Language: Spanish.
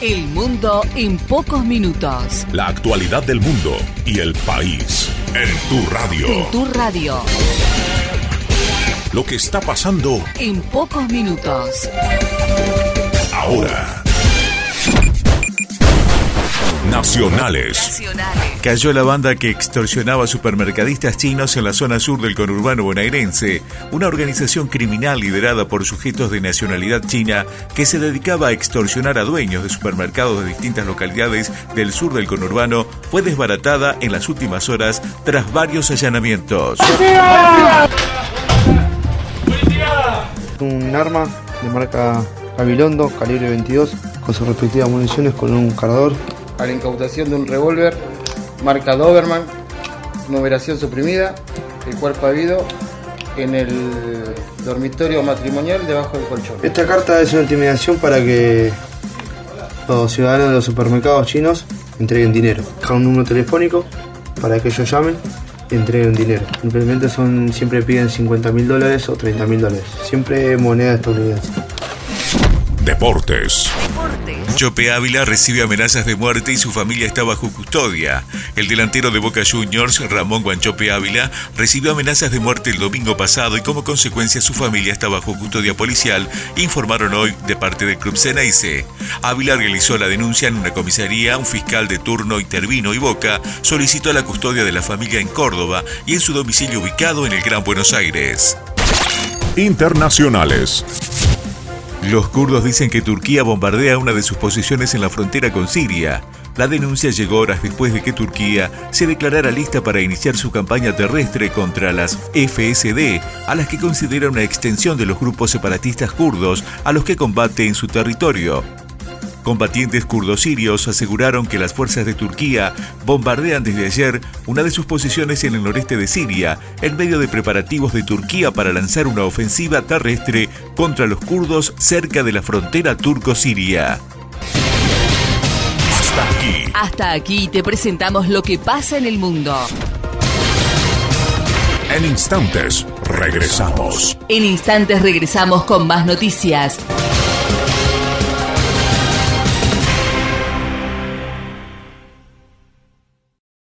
El mundo en pocos minutos. La actualidad del mundo y el país en tu radio. En tu radio. Lo que está pasando En pocos minutos. ahora. Nacionales. Cayó la banda que extorsionaba supermercadistas chinos en la zona sur del conurbano bonaerense, una organización criminal liderada por sujetos de nacionalidad china que se dedicaba a extorsionar a dueños de supermercados de distintas localidades del sur del conurbano, fue desbaratada en las últimas horas tras varios allanamientos. un arma de marca Gabilondo, calibre 22, con sus respectivas municiones con un cargador. A incautación de un revólver marca Doberman, numeración suprimida, el cuerpo habido en el dormitorio matrimonial debajo del colchón. Esta carta es una intimidación para que los ciudadanos de los supermercados chinos entreguen dinero. Deja un número telefónico para que ellos llamen y entreguen dinero. Simplemente son, siempre piden 50 mil dólares o 30 mil dólares. Siempre moneda estadounidense. Deportes. Deportes. Chope Ávila recibe amenazas de muerte y su familia está bajo custodia. El delantero de Boca Juniors, Ramón Guanchope Ávila, recibió amenazas de muerte el domingo pasado y como consecuencia su familia está bajo custodia policial, informaron hoy de parte del club Ceneice. Ávila realizó la denuncia en una comisaría, un fiscal de turno intervino y Boca solicitó la custodia de la familia en Córdoba y en su domicilio ubicado en el Gran Buenos Aires. Internacionales. Los kurdos dicen que Turquía bombardea una de sus posiciones en la frontera con Siria. La denuncia llegó horas después de que Turquía se declarara lista para iniciar su campaña terrestre contra las FSD, a las que considera una extensión de los grupos separatistas kurdos a los que combate en su territorio. Combatientes kurdos sirios aseguraron que las fuerzas de Turquía bombardean desde ayer una de sus posiciones en el noreste de Siria, en medio de preparativos de Turquía para lanzar una ofensiva terrestre contra los kurdos cerca de la frontera turco-siria. Hasta aquí. Hasta aquí te presentamos lo que pasa en el mundo. En instantes regresamos. En instantes regresamos con más noticias.